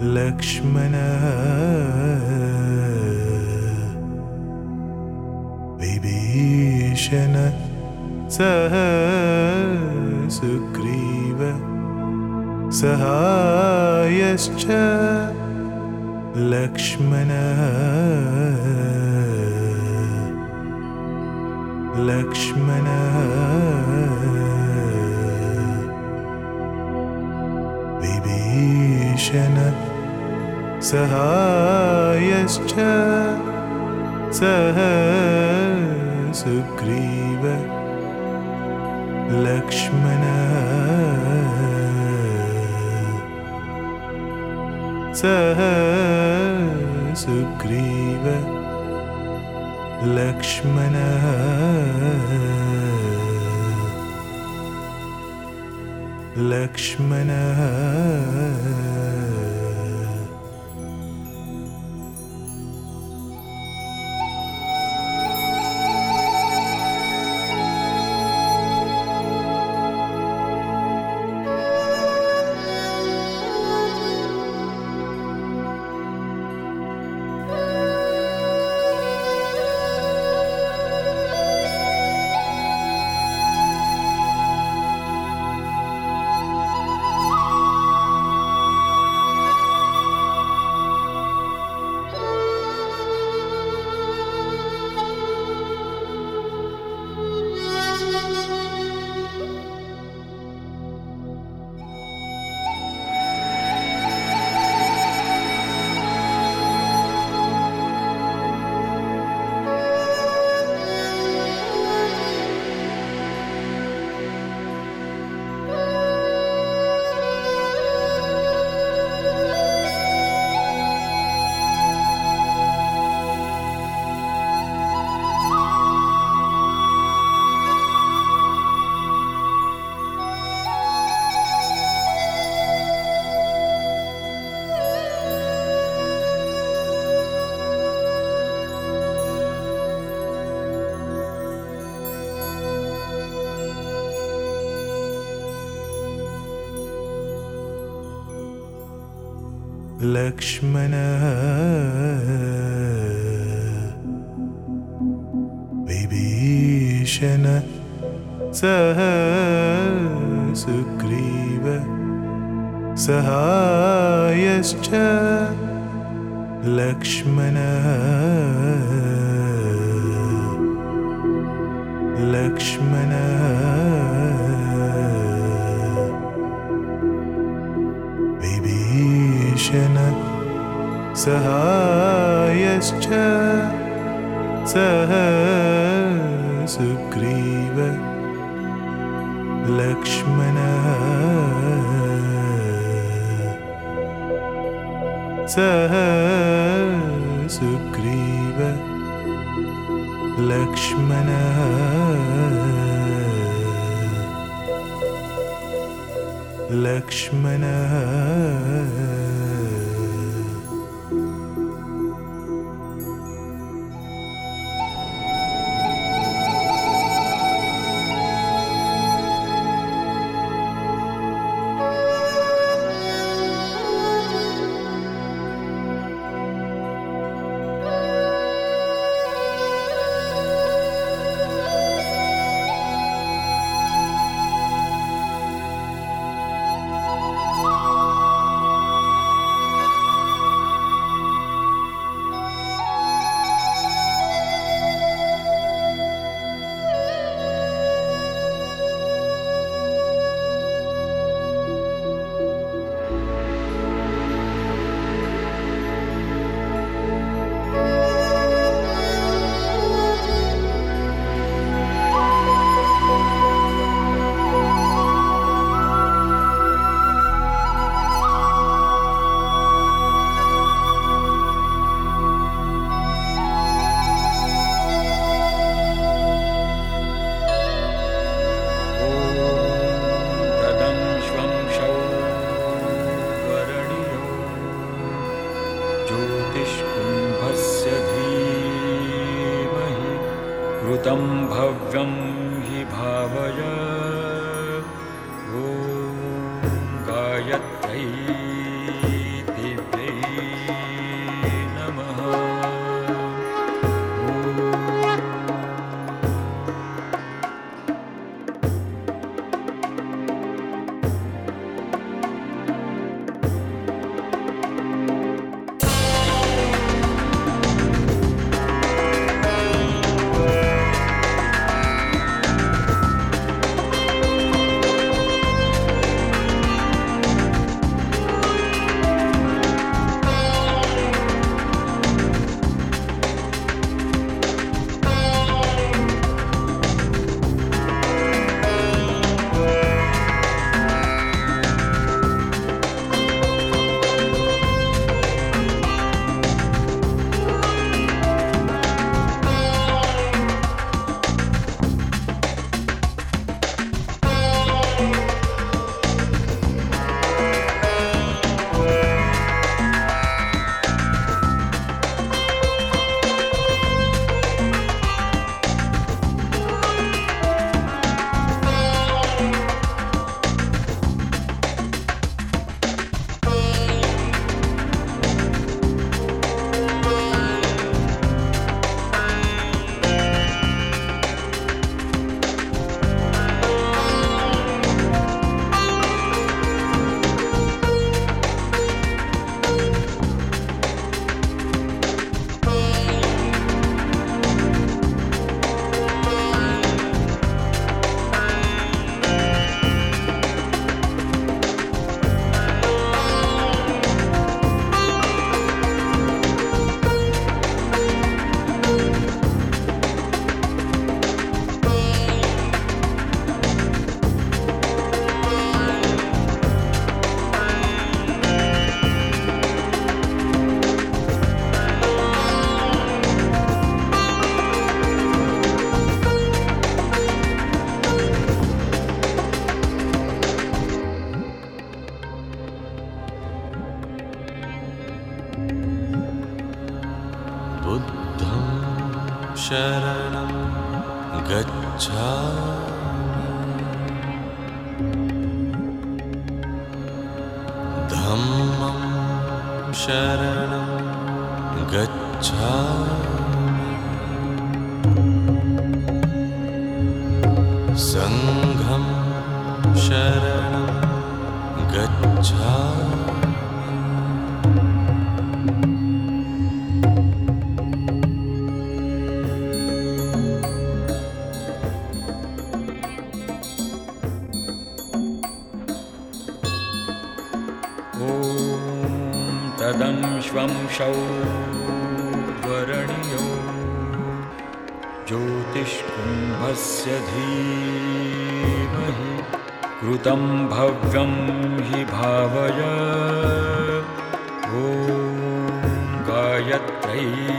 लक्ष्मण। विभीषण सह सुग्रीव सहायश्च लक्ष्मण। लक्ष्मण। विभीषण सहायश्च सह सुग्रीव लक्ष्मण। सह सुग्रीव लक्ष्मण। लक्ष्मण लक्ष्मण। विभीषण सह सुग्रीव सहायश्च लक्ष्मण सहायश्च सह सुग्रीव लक्ष्मण। सह सुग्रीव लक्ष्मण। लक्ष्मण Sun. कृतं भव्यं हि भावय। ॐ गायत्र्यै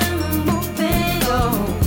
chamam o.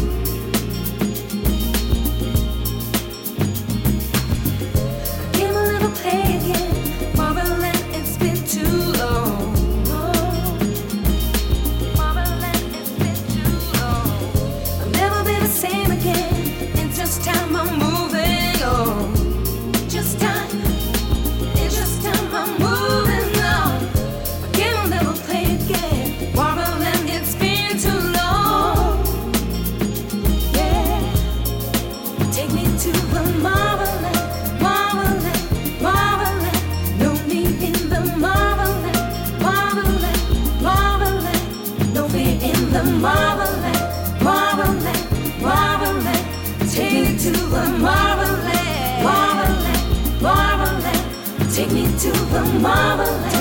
the marvelous,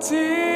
dear.